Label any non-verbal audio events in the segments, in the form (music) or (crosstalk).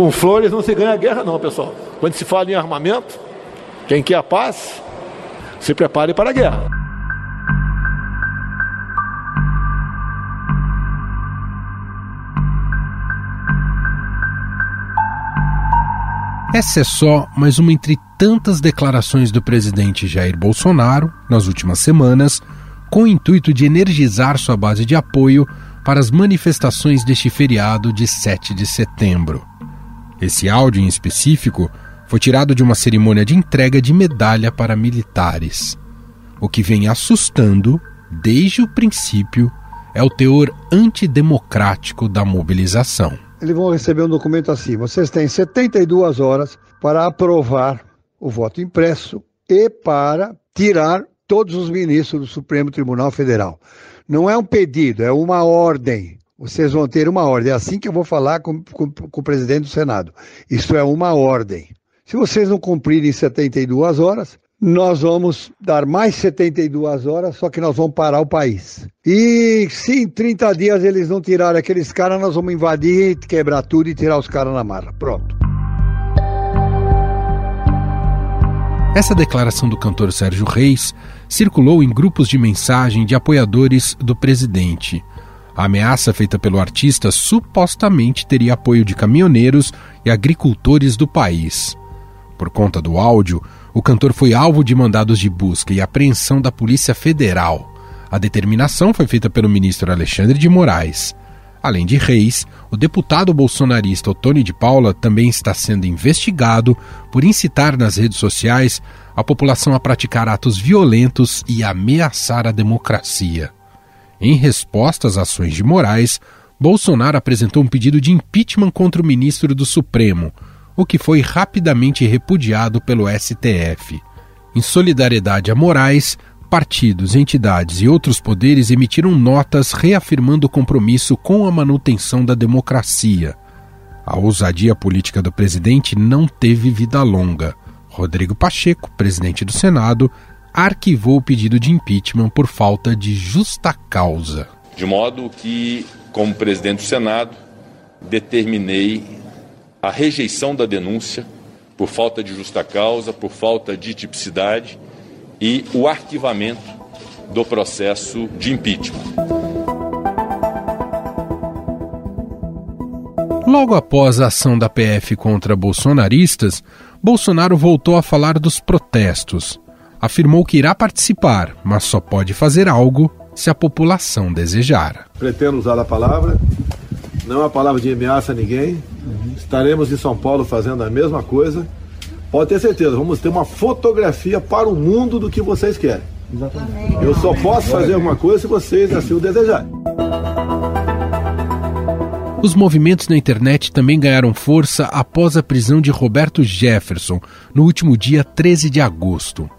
Com flores não se ganha guerra, não, pessoal. Quando se fala em armamento, quem quer a paz, se prepare para a guerra. Essa é só mais uma entre tantas declarações do presidente Jair Bolsonaro nas últimas semanas, com o intuito de energizar sua base de apoio para as manifestações deste feriado de 7 de setembro. Esse áudio em específico foi tirado de uma cerimônia de entrega de medalha para militares. O que vem assustando, desde o princípio, é o teor antidemocrático da mobilização. Eles vão receber um documento assim: vocês têm 72 horas para aprovar o voto impresso e para tirar todos os ministros do Supremo Tribunal Federal. Não é um pedido, é uma ordem. Vocês vão ter uma ordem. É assim que eu vou falar com, com, com o presidente do Senado. Isso é uma ordem. Se vocês não cumprirem 72 horas, nós vamos dar mais 72 horas, só que nós vamos parar o país. E se em 30 dias eles não tirarem aqueles caras, nós vamos invadir, quebrar tudo e tirar os caras na marra. Pronto. Essa declaração do cantor Sérgio Reis circulou em grupos de mensagem de apoiadores do presidente. A ameaça feita pelo artista supostamente teria apoio de caminhoneiros e agricultores do país. Por conta do áudio, o cantor foi alvo de mandados de busca e apreensão da Polícia Federal. A determinação foi feita pelo ministro Alexandre de Moraes. Além de Reis, o deputado bolsonarista Otônio de Paula também está sendo investigado por incitar nas redes sociais a população a praticar atos violentos e ameaçar a democracia. Em resposta às ações de Moraes, Bolsonaro apresentou um pedido de impeachment contra o ministro do Supremo, o que foi rapidamente repudiado pelo STF. Em solidariedade a Moraes, partidos, entidades e outros poderes emitiram notas reafirmando o compromisso com a manutenção da democracia. A ousadia política do presidente não teve vida longa. Rodrigo Pacheco, presidente do Senado, arquivou o pedido de impeachment por falta de justa causa. De modo que, como presidente do Senado, determinei a rejeição da denúncia por falta de justa causa, por falta de tipicidade e o arquivamento do processo de impeachment. Logo após a ação da PF contra bolsonaristas, Bolsonaro voltou a falar dos protestos. Afirmou que irá participar, mas só pode fazer algo se a população desejar. Pretendo usar a palavra, não é uma palavra de ameaça a ninguém. Estaremos em São Paulo fazendo a mesma coisa Pode ter certeza, vamos ter uma fotografia para o mundo do que vocês querem. Exatamente. Eu só posso fazer alguma coisa se vocês assim o desejarem. Os movimentos na internet também ganharam força após a prisão de Roberto Jefferson, no último dia 13 de agosto.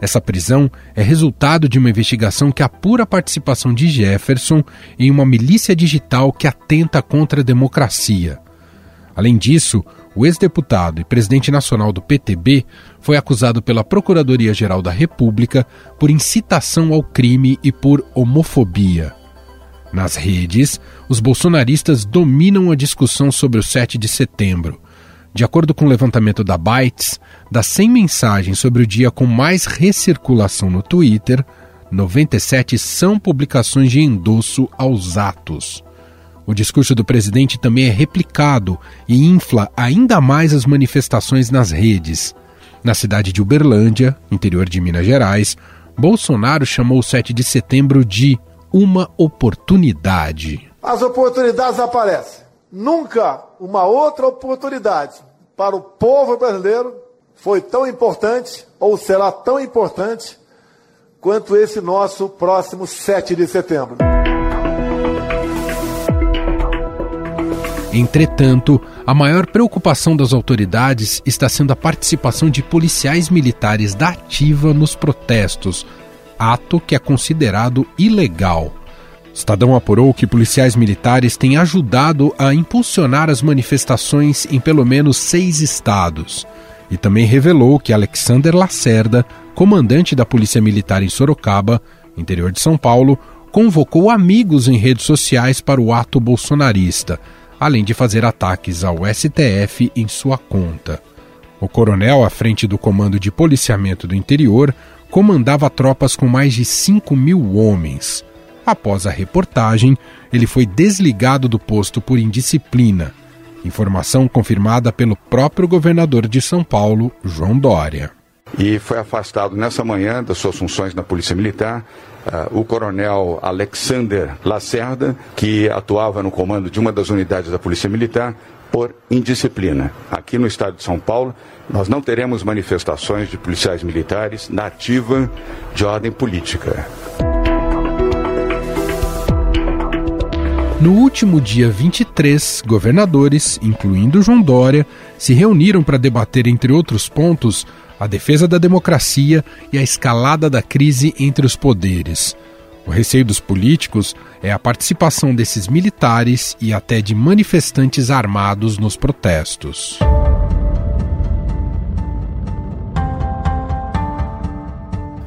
Essa prisão é resultado de uma investigação que apura a participação de Jefferson em uma milícia digital que atenta contra a democracia. Além disso, o ex-deputado e presidente nacional do PTB foi acusado pela Procuradoria-Geral da República por incitação ao crime e por homofobia. Nas redes, os bolsonaristas dominam a discussão sobre o 7 de setembro. De acordo com o levantamento da Bytes, das 100 mensagens sobre o dia com mais recirculação no Twitter, 97 são publicações de endosso aos atos. O discurso do presidente também é replicado e infla ainda mais as manifestações nas redes. Na cidade de Uberlândia, interior de Minas Gerais, Bolsonaro chamou o 7 de setembro de uma oportunidade. As oportunidades aparecem. Nunca uma outra oportunidade para o povo brasileiro foi tão importante ou será tão importante quanto esse nosso próximo 7 de setembro. Entretanto, a maior preocupação das autoridades está sendo a participação de policiais militares da ativa nos protestos, ato que é considerado ilegal. Estadão apurou que policiais militares têm ajudado a impulsionar as manifestações em pelo menos seis estados. E também revelou que Alexander Lacerda, comandante da Polícia Militar em Sorocaba, interior de São Paulo, convocou amigos em redes sociais para o ato bolsonarista além de fazer ataques ao STF em sua conta. O coronel, à frente do Comando de Policiamento do Interior, comandava tropas com mais de 5 mil homens. Após a reportagem, ele foi desligado do posto por indisciplina. Informação confirmada pelo próprio governador de São Paulo, João Dória. E foi afastado nessa manhã das suas funções na Polícia Militar uh, o coronel Alexander Lacerda, que atuava no comando de uma das unidades da Polícia Militar, por indisciplina. Aqui no estado de São Paulo, nós não teremos manifestações de policiais militares na ativa de ordem política. No último dia 23, governadores, incluindo João Dória, se reuniram para debater, entre outros pontos, a defesa da democracia e a escalada da crise entre os poderes. O receio dos políticos é a participação desses militares e até de manifestantes armados nos protestos.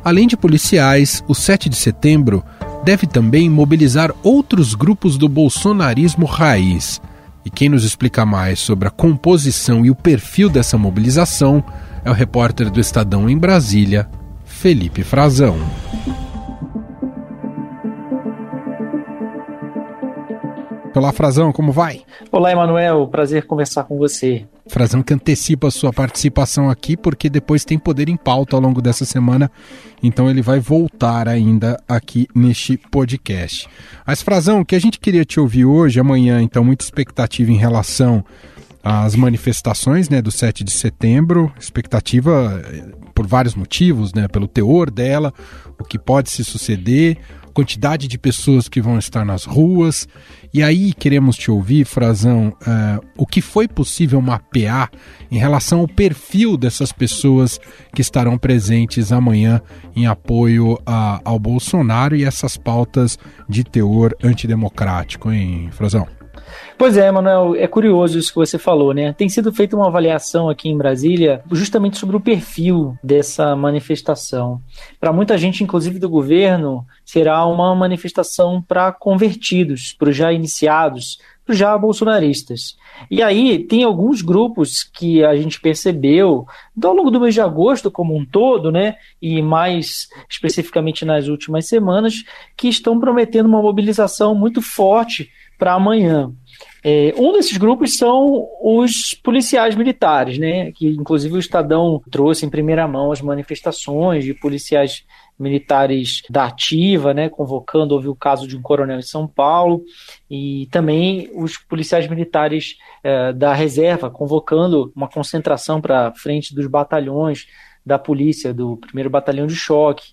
Além de policiais, o 7 de setembro deve também mobilizar outros grupos do bolsonarismo raiz. E quem nos explica mais sobre a composição e o perfil dessa mobilização é o repórter do Estadão em Brasília, Felipe Frazão. Olá, Frazão, como vai? Olá, Emanuel, prazer conversar com você. Frazão que antecipa a sua participação aqui, porque depois tem poder em pauta ao longo dessa semana, então ele vai voltar ainda aqui neste podcast. Mas, Frazão, o que a gente queria te ouvir hoje, amanhã, então, muita expectativa em relação às manifestações né, do 7 de setembro, expectativa eh, por vários motivos, né, pelo teor dela, o que pode se suceder, quantidade de pessoas que vão estar nas ruas. E aí queremos te ouvir, Frazão, uh, o que foi possível mapear em relação ao perfil dessas pessoas que estarão presentes amanhã em apoio a, ao Bolsonaro e essas pautas de teor antidemocrático, hein, Frazão? Pois é, Manuel, é curioso isso que você falou, né? Tem sido feita uma avaliação aqui em Brasília justamente sobre o perfil dessa manifestação. Para muita gente, inclusive do governo, será uma manifestação para convertidos, para os já iniciados, para os já bolsonaristas. E aí tem alguns grupos que a gente percebeu ao longo do mês de agosto como um todo, né, e mais especificamente nas últimas semanas, que estão prometendo uma mobilização muito forte para amanhã. É, um desses grupos são os policiais militares, né? Que inclusive o Estadão trouxe em primeira mão as manifestações de policiais militares da ativa, né? Convocando, houve o caso de um coronel em São Paulo, e também os policiais militares é, da reserva, convocando uma concentração para frente dos batalhões da polícia, do primeiro batalhão de choque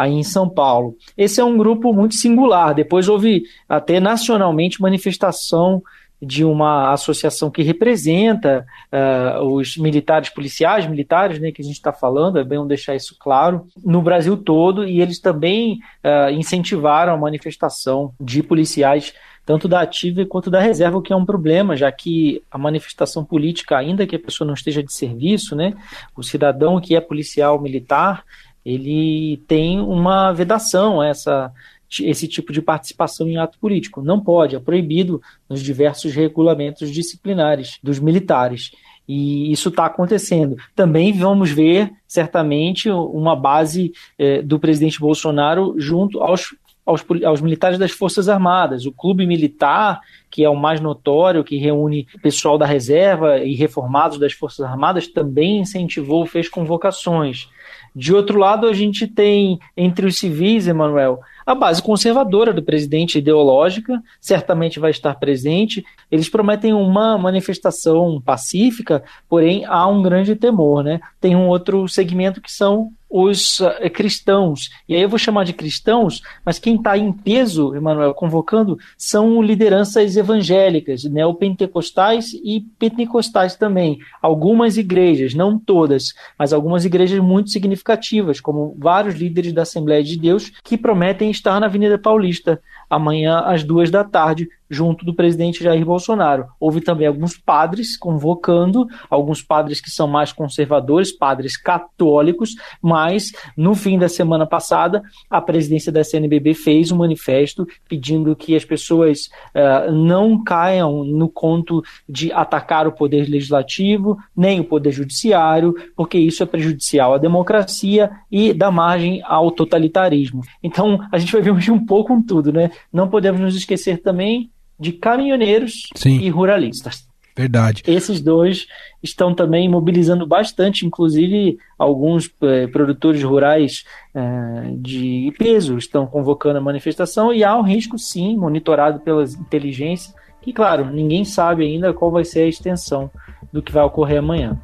aí em São Paulo. Esse é um grupo muito singular. Depois houve até nacionalmente manifestação de uma associação que representa uh, os militares, policiais militares, né, que a gente está falando, é bem deixar isso claro, no Brasil todo, e eles também uh, incentivaram a manifestação de policiais tanto da ativa quanto da reserva, o que é um problema, já que a manifestação política, ainda que a pessoa não esteja de serviço, né, o cidadão que é policial militar, ele tem uma vedação a essa esse tipo de participação em ato político. Não pode, é proibido nos diversos regulamentos disciplinares dos militares. E isso está acontecendo. Também vamos ver, certamente, uma base eh, do presidente Bolsonaro junto aos, aos, aos, militares das Forças Armadas. O clube militar, que é o mais notório, que reúne pessoal da reserva e reformados das Forças Armadas, também incentivou, fez convocações. De outro lado, a gente tem entre os civis, Emanuel, a base conservadora do presidente ideológica certamente vai estar presente. Eles prometem uma manifestação pacífica, porém há um grande temor, né? Tem um outro segmento que são os uh, cristãos. E aí eu vou chamar de cristãos, mas quem está em peso, Emanuel, convocando, são lideranças evangélicas, neopentecostais e pentecostais também. Algumas igrejas, não todas, mas algumas igrejas muito significativas, como vários líderes da Assembleia de Deus, que prometem estar na Avenida Paulista amanhã às duas da tarde junto do presidente Jair Bolsonaro. Houve também alguns padres convocando, alguns padres que são mais conservadores, padres católicos, mas no fim da semana passada, a presidência da CNBB fez um manifesto pedindo que as pessoas uh, não caiam no conto de atacar o poder legislativo, nem o poder judiciário, porque isso é prejudicial à democracia e dá margem ao totalitarismo. Então, a gente vai ver hoje um pouco com tudo, né? Não podemos nos esquecer também de caminhoneiros Sim. e ruralistas. Verdade. Esses dois estão também mobilizando bastante, inclusive alguns é, produtores rurais é, de peso estão convocando a manifestação e há um risco, sim, monitorado pela inteligência, que, claro, ninguém sabe ainda qual vai ser a extensão do que vai ocorrer amanhã.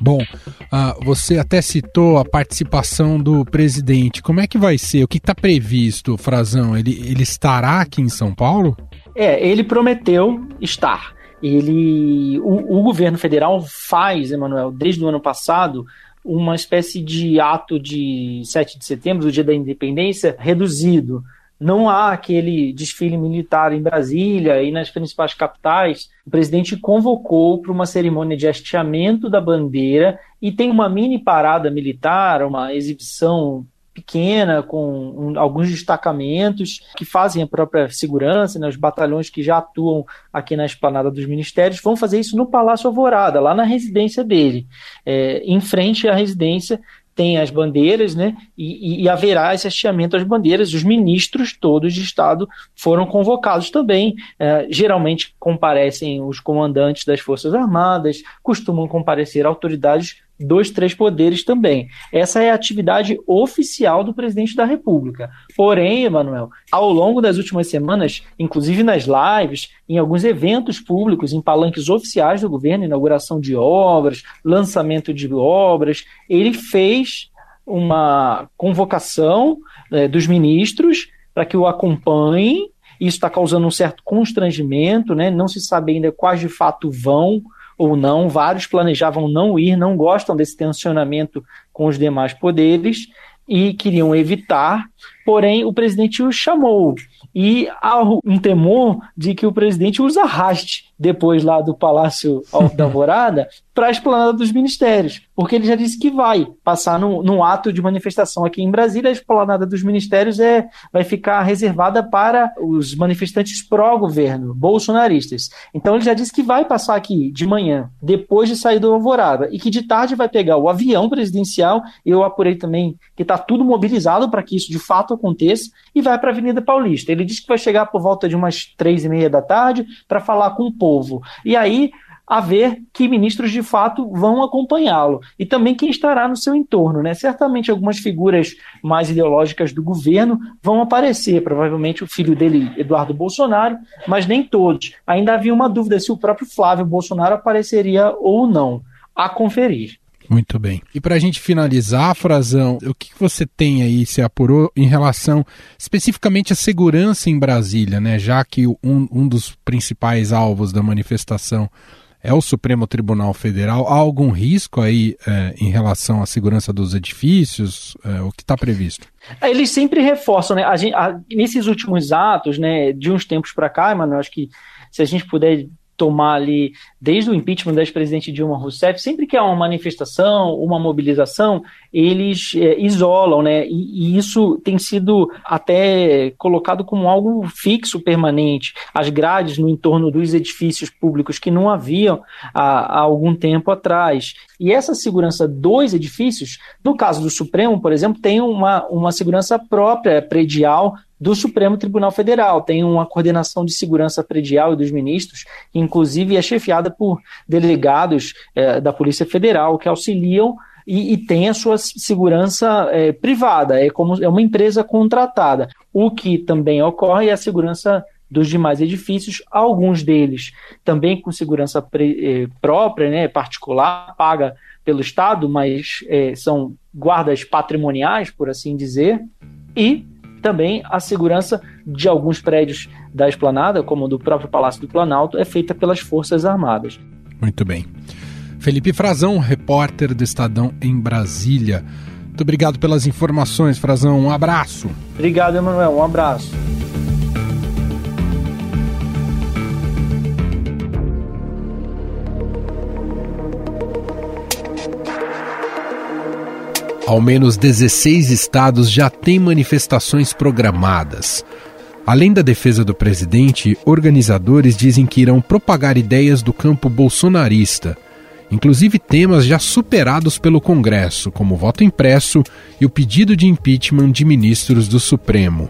Bom, uh, você até citou a participação do presidente. Como é que vai ser? O que está previsto, Frazão? Ele, ele estará aqui em São Paulo? É, ele prometeu estar. Ele, o, o governo federal faz, Emanuel, desde o ano passado, uma espécie de ato de 7 de setembro, do dia da independência, reduzido não há aquele desfile militar em Brasília e nas principais capitais. O presidente convocou para uma cerimônia de hasteamento da bandeira e tem uma mini parada militar, uma exibição pequena, com um, alguns destacamentos que fazem a própria segurança, né, os batalhões que já atuam aqui na esplanada dos ministérios, vão fazer isso no Palácio Alvorada, lá na residência dele, é, em frente à residência tem as bandeiras, né? E, e, haverá esse hasteamento às bandeiras. Os ministros todos de Estado foram convocados também. É, geralmente comparecem os comandantes das Forças Armadas, costumam comparecer autoridades dos três poderes também. Essa é a atividade oficial do presidente da República. Porém, Emanuel, ao longo das últimas semanas, inclusive nas lives, em alguns eventos públicos, em palanques oficiais do governo, inauguração de obras, lançamento de obras, ele fez uma convocação é, dos ministros para que o acompanhem. Isso está causando um certo constrangimento, né? não se sabe ainda quais de fato vão ou não. Vários planejavam não ir, não gostam desse tensionamento com os demais poderes e queriam evitar, porém o presidente os chamou. E há um temor de que o presidente os arraste depois lá do Palácio da Alvorada (laughs) para a esplanada dos ministérios, porque ele já disse que vai passar num, ato de manifestação aqui em Brasília. A esplanada dos ministérios é, vai ficar reservada para os manifestantes pró-governo, bolsonaristas. Então ele já disse que vai passar aqui de manhã, depois de sair do Alvorada, e que de tarde vai pegar o avião presidencial. Eu apurei também que está tudo mobilizado para que isso de fato aconteça e vai para a Avenida Paulista. Ele disse que vai chegar por volta de umas três e meia da tarde para falar com o povo. E aí a ver que ministros de fato vão acompanhá-lo e também quem estará no seu entorno. Né? Certamente algumas figuras mais ideológicas do governo vão aparecer, provavelmente o filho dele, Eduardo Bolsonaro, mas nem todos. Ainda havia uma dúvida se o próprio Flávio Bolsonaro apareceria ou não. A conferir. Muito bem. E para a gente finalizar, Frazão, o que você tem aí, se apurou, em relação especificamente à segurança em Brasília, né? Já que um, um dos principais alvos da manifestação é o Supremo Tribunal Federal. Há algum risco aí é, em relação à segurança dos edifícios? É, o que está previsto? Eles sempre reforçam, né? A gente, a, nesses últimos atos, né, de uns tempos para cá, mano, acho que se a gente puder tomar ali, desde o impeachment da ex-presidente Dilma Rousseff, sempre que há uma manifestação, uma mobilização, eles é, isolam, né? E, e, isso tem sido até colocado como algo fixo, permanente. As grades no entorno dos edifícios públicos que não haviam há, há algum tempo atrás. E essa segurança dos edifícios, no caso do Supremo, por exemplo, tem uma, uma segurança própria predial do Supremo Tribunal Federal. Tem uma coordenação de segurança predial e dos ministros, que inclusive é chefiada por delegados é, da Polícia Federal que auxiliam e, e tem a sua segurança é, privada, é como é uma empresa contratada. O que também ocorre é a segurança dos demais edifícios, alguns deles também com segurança pre, é, própria, né, particular, paga pelo Estado, mas é, são guardas patrimoniais, por assim dizer, e também a segurança de alguns prédios da esplanada, como do próprio Palácio do Planalto, é feita pelas Forças Armadas. Muito bem. Felipe Frazão, repórter do Estadão em Brasília. Muito obrigado pelas informações, Frazão. Um abraço. Obrigado, Emanuel. Um abraço. Ao menos 16 estados já têm manifestações programadas. Além da defesa do presidente, organizadores dizem que irão propagar ideias do campo bolsonarista, inclusive temas já superados pelo Congresso, como o voto impresso e o pedido de impeachment de ministros do Supremo.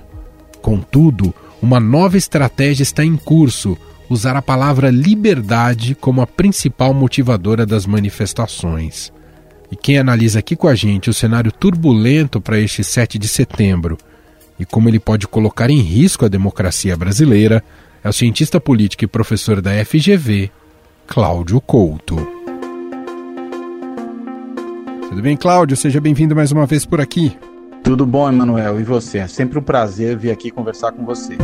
Contudo, uma nova estratégia está em curso usar a palavra liberdade como a principal motivadora das manifestações. E quem analisa aqui com a gente o cenário turbulento para este 7 de setembro e como ele pode colocar em risco a democracia brasileira é o cientista político e professor da FGV, Cláudio Couto. Tudo bem, Cláudio? Seja bem-vindo mais uma vez por aqui. Tudo bom, Emanuel. E você? É sempre um prazer vir aqui conversar com você.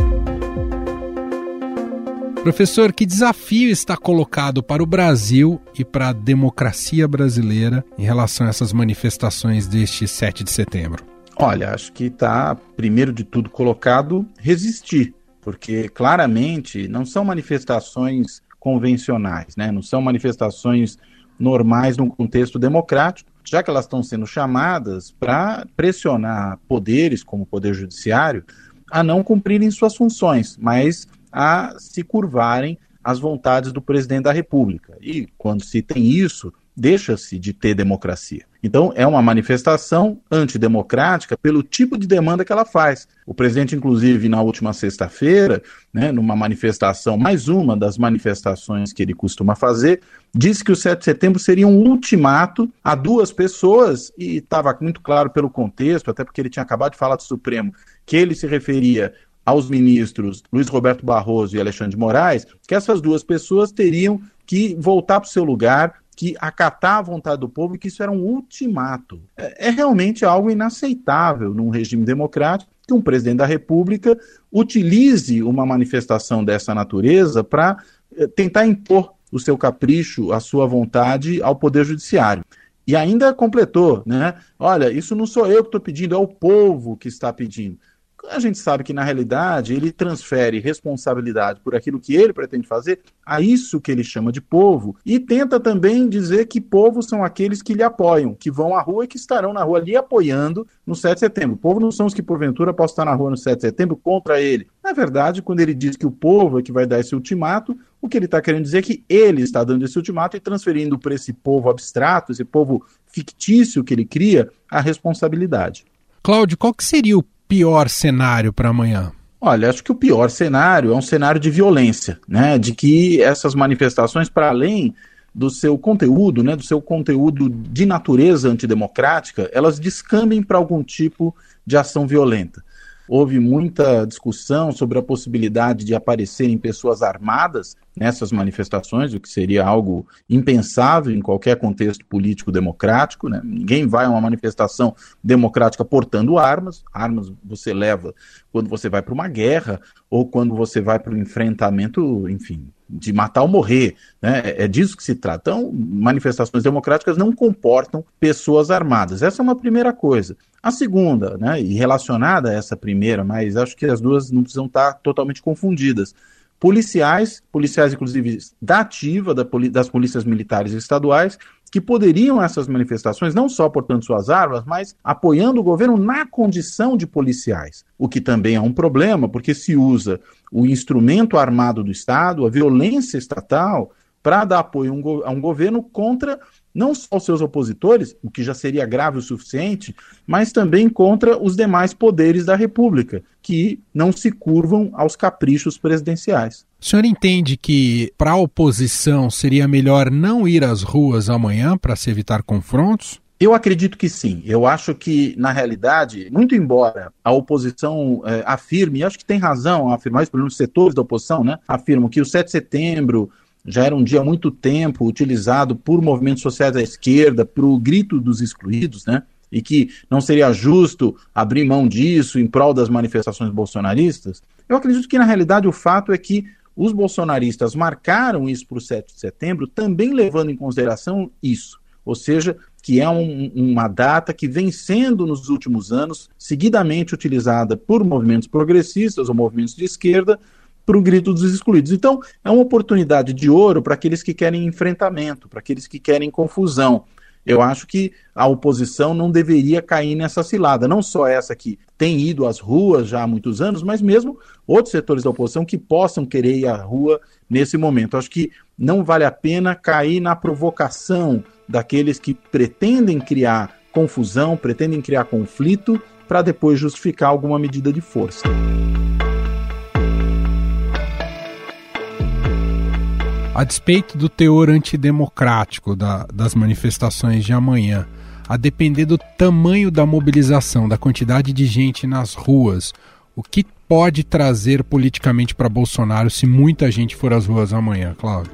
Professor, que desafio está colocado para o Brasil e para a democracia brasileira em relação a essas manifestações deste 7 de setembro? Olha, acho que está, primeiro de tudo, colocado resistir, porque claramente não são manifestações convencionais, né? não são manifestações normais num contexto democrático, já que elas estão sendo chamadas para pressionar poderes, como o Poder Judiciário, a não cumprirem suas funções, mas a se curvarem às vontades do presidente da República. E quando se tem isso, deixa-se de ter democracia. Então, é uma manifestação antidemocrática pelo tipo de demanda que ela faz. O presidente, inclusive, na última sexta-feira, né, numa manifestação, mais uma das manifestações que ele costuma fazer, disse que o 7 de setembro seria um ultimato a duas pessoas, e estava muito claro pelo contexto, até porque ele tinha acabado de falar do Supremo, que ele se referia aos ministros Luiz Roberto Barroso e Alexandre de Moraes, que essas duas pessoas teriam que voltar para o seu lugar, que acatar a vontade do povo que isso era um ultimato. É, é realmente algo inaceitável num regime democrático que um presidente da República utilize uma manifestação dessa natureza para eh, tentar impor o seu capricho, a sua vontade ao Poder Judiciário. E ainda completou, né? Olha, isso não sou eu que estou pedindo, é o povo que está pedindo a gente sabe que, na realidade, ele transfere responsabilidade por aquilo que ele pretende fazer a isso que ele chama de povo e tenta também dizer que povos são aqueles que lhe apoiam, que vão à rua e que estarão na rua lhe apoiando no 7 de setembro. O povo não são os que, porventura, possam estar na rua no 7 de setembro contra ele. Na verdade, quando ele diz que o povo é que vai dar esse ultimato, o que ele está querendo dizer é que ele está dando esse ultimato e transferindo para esse povo abstrato, esse povo fictício que ele cria, a responsabilidade. Cláudio, qual que seria o pior cenário para amanhã? Olha, acho que o pior cenário é um cenário de violência, né? De que essas manifestações, para além do seu conteúdo, né, do seu conteúdo de natureza antidemocrática, elas descambem para algum tipo de ação violenta houve muita discussão sobre a possibilidade de aparecerem pessoas armadas nessas manifestações, o que seria algo impensável em qualquer contexto político democrático. Né? Ninguém vai a uma manifestação democrática portando armas. Armas você leva quando você vai para uma guerra ou quando você vai para o enfrentamento, enfim, de matar ou morrer. Né? É disso que se trata. Então, manifestações democráticas não comportam pessoas armadas. Essa é uma primeira coisa. A segunda, né, e relacionada a essa primeira, mas acho que as duas não precisam estar totalmente confundidas. Policiais, policiais inclusive da ativa da, das polícias militares estaduais, que poderiam essas manifestações, não só portando suas armas, mas apoiando o governo na condição de policiais. O que também é um problema, porque se usa o instrumento armado do Estado, a violência estatal, para dar apoio a um governo contra não só os seus opositores, o que já seria grave o suficiente, mas também contra os demais poderes da República, que não se curvam aos caprichos presidenciais. O senhor entende que para a oposição seria melhor não ir às ruas amanhã para se evitar confrontos? Eu acredito que sim. Eu acho que, na realidade, muito embora a oposição eh, afirme, e acho que tem razão a afirmar isso, pelo menos setores da oposição, né, afirmam que o 7 de setembro já era um dia há muito tempo utilizado por movimentos sociais da esquerda, para o grito dos excluídos, né? E que não seria justo abrir mão disso em prol das manifestações bolsonaristas. Eu acredito que, na realidade, o fato é que os bolsonaristas marcaram isso para o 7 de setembro, também levando em consideração isso. Ou seja, que é um, uma data que vem sendo, nos últimos anos, seguidamente utilizada por movimentos progressistas ou movimentos de esquerda para o grito dos excluídos. Então, é uma oportunidade de ouro para aqueles que querem enfrentamento, para aqueles que querem confusão. Eu acho que a oposição não deveria cair nessa cilada, não só essa que tem ido às ruas já há muitos anos, mas mesmo outros setores da oposição que possam querer ir à rua nesse momento. Acho que não vale a pena cair na provocação daqueles que pretendem criar confusão, pretendem criar conflito para depois justificar alguma medida de força. A despeito do teor antidemocrático da, das manifestações de amanhã, a depender do tamanho da mobilização, da quantidade de gente nas ruas, o que pode trazer politicamente para Bolsonaro se muita gente for às ruas amanhã, Cláudio?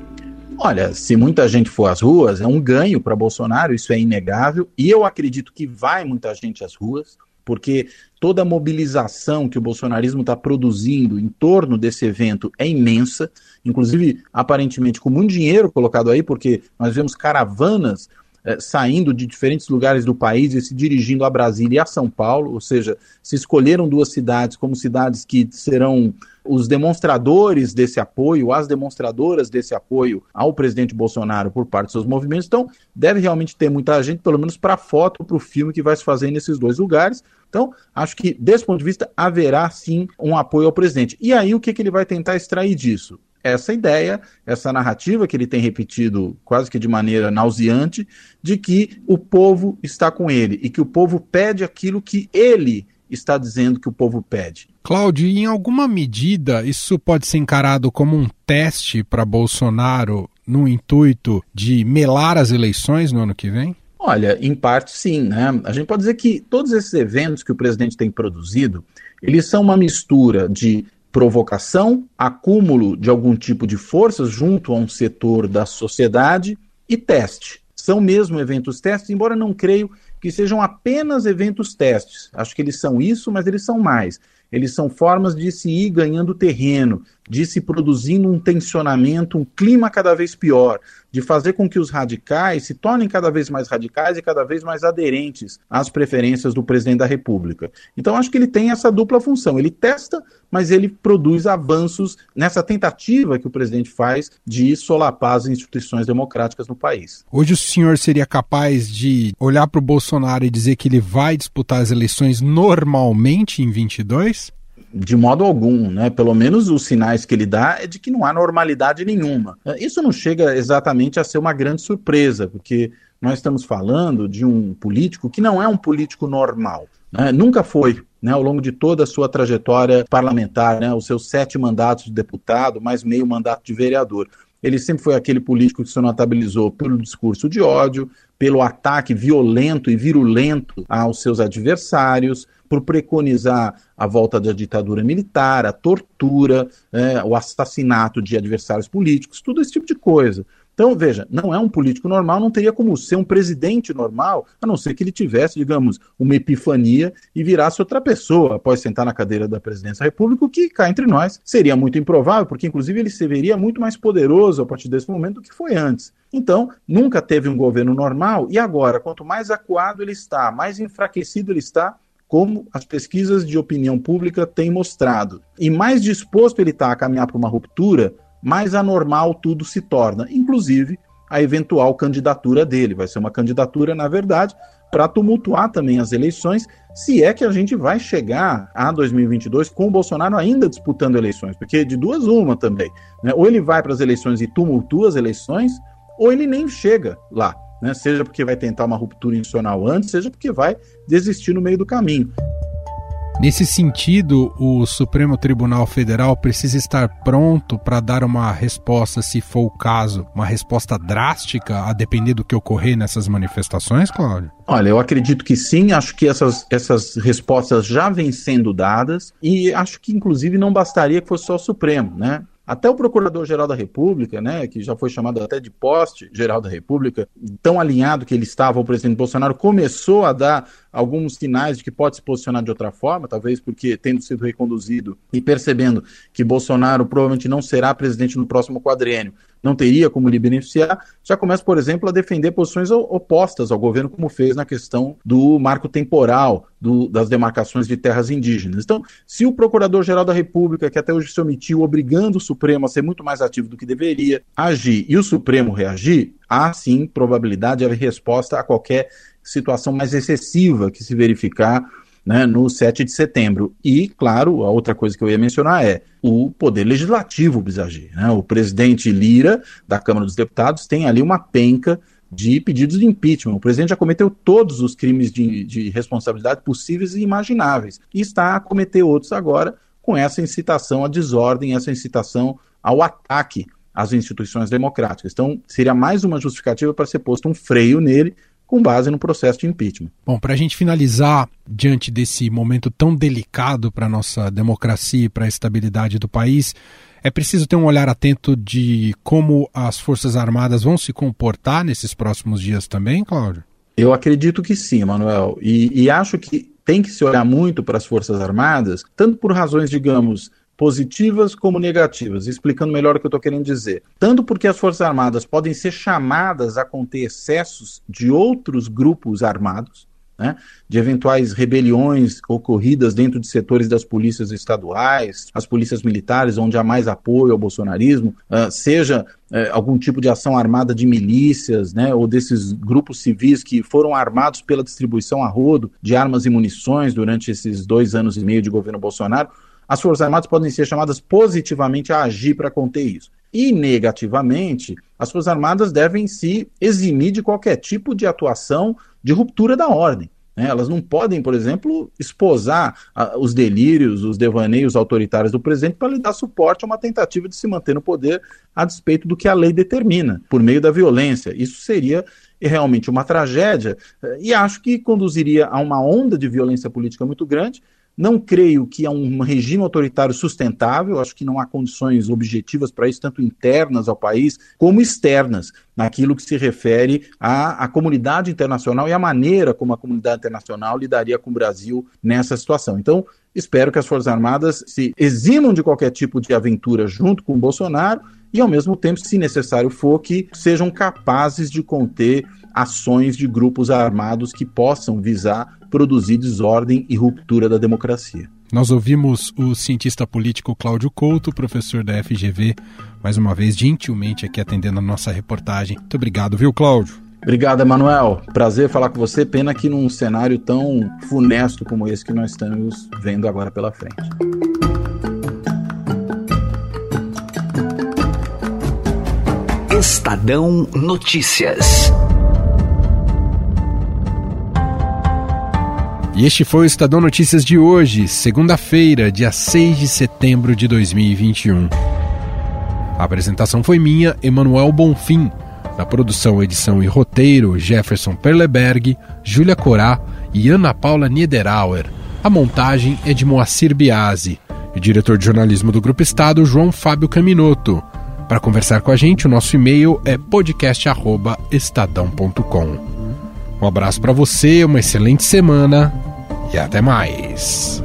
Olha, se muita gente for às ruas, é um ganho para Bolsonaro, isso é inegável, e eu acredito que vai muita gente às ruas porque toda a mobilização que o bolsonarismo está produzindo em torno desse evento é imensa, inclusive aparentemente com muito dinheiro colocado aí, porque nós vemos caravanas eh, saindo de diferentes lugares do país e se dirigindo a Brasília e a São Paulo, ou seja, se escolheram duas cidades como cidades que serão os demonstradores desse apoio, as demonstradoras desse apoio ao presidente Bolsonaro por parte dos seus movimentos. Então, deve realmente ter muita gente, pelo menos para a foto, para o filme que vai se fazer nesses dois lugares. Então, acho que, desse ponto de vista, haverá sim um apoio ao presidente. E aí, o que, que ele vai tentar extrair disso? Essa ideia, essa narrativa que ele tem repetido quase que de maneira nauseante, de que o povo está com ele e que o povo pede aquilo que ele está dizendo que o povo pede. Cláudio, em alguma medida isso pode ser encarado como um teste para Bolsonaro no intuito de melar as eleições no ano que vem? Olha, em parte sim, né? A gente pode dizer que todos esses eventos que o presidente tem produzido, eles são uma mistura de provocação, acúmulo de algum tipo de forças junto a um setor da sociedade e teste. São mesmo eventos testes, embora não creio que sejam apenas eventos testes. Acho que eles são isso, mas eles são mais. Eles são formas de se ir ganhando terreno, de se produzindo um tensionamento, um clima cada vez pior, de fazer com que os radicais se tornem cada vez mais radicais e cada vez mais aderentes às preferências do presidente da República. Então, acho que ele tem essa dupla função. Ele testa, mas ele produz avanços nessa tentativa que o presidente faz de solapar as instituições democráticas no país. Hoje o senhor seria capaz de olhar para o Bolsonaro e dizer que ele vai disputar as eleições normalmente em 22? De modo algum, né? Pelo menos os sinais que ele dá é de que não há normalidade nenhuma. Isso não chega exatamente a ser uma grande surpresa, porque nós estamos falando de um político que não é um político normal. Né? Nunca foi, né, ao longo de toda a sua trajetória parlamentar, né, os seus sete mandatos de deputado, mais meio mandato de vereador. Ele sempre foi aquele político que se notabilizou pelo discurso de ódio, pelo ataque violento e virulento aos seus adversários, por preconizar a volta da ditadura militar, a tortura, é, o assassinato de adversários políticos, tudo esse tipo de coisa. Então, veja, não é um político normal, não teria como ser um presidente normal, a não ser que ele tivesse, digamos, uma epifania e virasse outra pessoa após sentar na cadeira da presidência da República, o que cá entre nós seria muito improvável, porque inclusive ele se veria muito mais poderoso a partir desse momento do que foi antes. Então, nunca teve um governo normal e agora, quanto mais acuado ele está, mais enfraquecido ele está, como as pesquisas de opinião pública têm mostrado. E mais disposto ele está a caminhar para uma ruptura, mais anormal tudo se torna, inclusive a eventual candidatura dele. Vai ser uma candidatura, na verdade, para tumultuar também as eleições, se é que a gente vai chegar a 2022 com o Bolsonaro ainda disputando eleições, porque de duas uma também. Né? Ou ele vai para as eleições e tumultua as eleições, ou ele nem chega lá né? seja porque vai tentar uma ruptura institucional antes, seja porque vai desistir no meio do caminho. Nesse sentido, o Supremo Tribunal Federal precisa estar pronto para dar uma resposta, se for o caso, uma resposta drástica, a depender do que ocorrer nessas manifestações, Cláudio? Olha, eu acredito que sim, acho que essas, essas respostas já vêm sendo dadas e acho que, inclusive, não bastaria que fosse só o Supremo, né? Até o Procurador-Geral da República, né, que já foi chamado até de poste-geral da República, tão alinhado que ele estava ao presidente Bolsonaro, começou a dar alguns sinais de que pode se posicionar de outra forma, talvez porque tendo sido reconduzido e percebendo que Bolsonaro provavelmente não será presidente no próximo quadriênio, não teria como lhe beneficiar, já começa, por exemplo, a defender posições opostas ao governo, como fez na questão do marco temporal do, das demarcações de terras indígenas. Então, se o Procurador-Geral da República, que até hoje se omitiu, obrigando o Supremo a ser muito mais ativo do que deveria, agir e o Supremo reagir, há sim probabilidade de haver resposta a qualquer situação mais excessiva que se verificar né, no 7 de setembro. E, claro, a outra coisa que eu ia mencionar é o poder legislativo precisa agir. Né? O presidente Lira, da Câmara dos Deputados, tem ali uma penca de pedidos de impeachment. O presidente já cometeu todos os crimes de, de responsabilidade possíveis e imagináveis. E está a cometer outros agora com essa incitação à desordem, essa incitação ao ataque às instituições democráticas. Então, seria mais uma justificativa para ser posto um freio nele com base no processo de impeachment. Bom, para a gente finalizar, diante desse momento tão delicado para a nossa democracia e para a estabilidade do país, é preciso ter um olhar atento de como as Forças Armadas vão se comportar nesses próximos dias também, Cláudio? Eu acredito que sim, Manuel. E, e acho que tem que se olhar muito para as Forças Armadas, tanto por razões, digamos, positivas como negativas, explicando melhor o que eu estou querendo dizer. Tanto porque as Forças Armadas podem ser chamadas a conter excessos de outros grupos armados, né, de eventuais rebeliões ocorridas dentro de setores das polícias estaduais, as polícias militares, onde há mais apoio ao bolsonarismo, uh, seja uh, algum tipo de ação armada de milícias, né, ou desses grupos civis que foram armados pela distribuição a rodo de armas e munições durante esses dois anos e meio de governo Bolsonaro as Forças Armadas podem ser chamadas positivamente a agir para conter isso. E negativamente, as Forças Armadas devem se eximir de qualquer tipo de atuação de ruptura da ordem. Né? Elas não podem, por exemplo, esposar a, os delírios, os devaneios autoritários do presidente para lhe dar suporte a uma tentativa de se manter no poder a despeito do que a lei determina, por meio da violência. Isso seria realmente uma tragédia eh, e acho que conduziria a uma onda de violência política muito grande não creio que é um regime autoritário sustentável, acho que não há condições objetivas para isso, tanto internas ao país como externas, naquilo que se refere à, à comunidade internacional e à maneira como a comunidade internacional lidaria com o Brasil nessa situação. Então, espero que as Forças Armadas se eximam de qualquer tipo de aventura junto com o Bolsonaro e, ao mesmo tempo, se necessário for, que sejam capazes de conter ações de grupos armados que possam visar produzir desordem e ruptura da democracia. Nós ouvimos o cientista político Cláudio Couto, professor da FGV, mais uma vez gentilmente aqui atendendo a nossa reportagem. Muito obrigado, viu, Cláudio? Obrigado, Emanuel. Prazer falar com você. Pena que num cenário tão funesto como esse que nós estamos vendo agora pela frente. Estadão Notícias. E este foi o Estadão Notícias de hoje, segunda-feira, dia 6 de setembro de 2021. A apresentação foi minha, Emanuel Bonfim. Na produção, edição e roteiro, Jefferson Perleberg, Júlia Corá e Ana Paula Niederauer. A montagem é de Moacir Biasi. E o diretor de jornalismo do Grupo Estado, João Fábio Caminoto. Para conversar com a gente, o nosso e-mail é podcast@estadão.com. Um abraço para você, uma excelente semana e até mais.